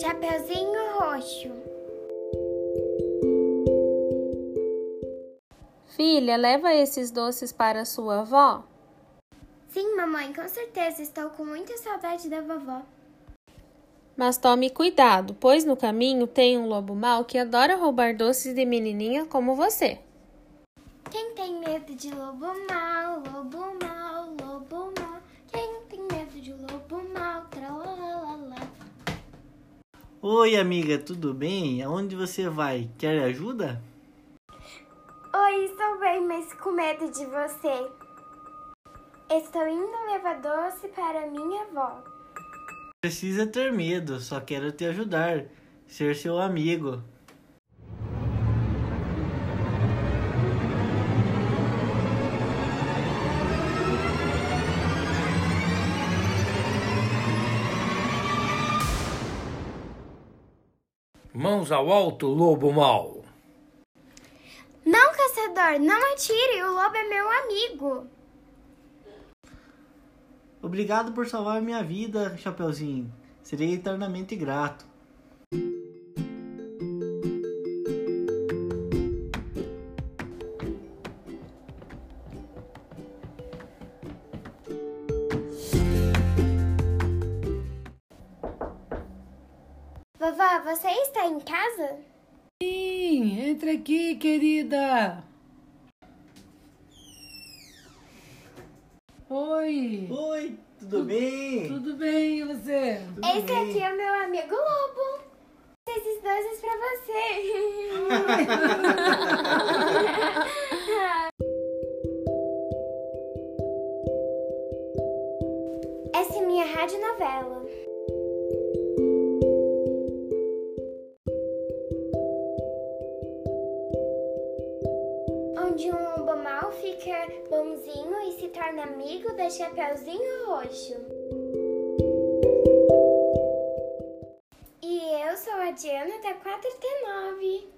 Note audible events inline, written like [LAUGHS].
Chapeuzinho Roxo. Filha, leva esses doces para sua avó? Sim, mamãe, com certeza. Estou com muita saudade da vovó. Mas tome cuidado, pois no caminho tem um lobo mau que adora roubar doces de menininha como você. Quem tem medo de lobo mau, lobo mau, lobo mau? Quem tem medo de lobo mau, tralalala? Oi, amiga, tudo bem? Aonde você vai? Quer ajuda? Oi, estou bem, mas com medo de você. Estou indo levar doce para minha avó. Precisa ter medo, só quero te ajudar, ser seu amigo. Mãos ao alto, lobo mau. Não, caçador, não atire, o lobo é meu amigo. Obrigado por salvar minha vida, Chapeuzinho. Serei eternamente grato. Vovó, você está em casa? Sim, entra aqui, querida. Oi, Oi, tudo bem? tudo bem e você? Tudo Esse bem. aqui é o meu amigo lobo. Esses doces pra você. [LAUGHS] Essa é minha rádio Onde um lobo mau fica bonzinho e se torna amigo da Chapeuzinho Roxo. E eu sou a Diana da 4T9.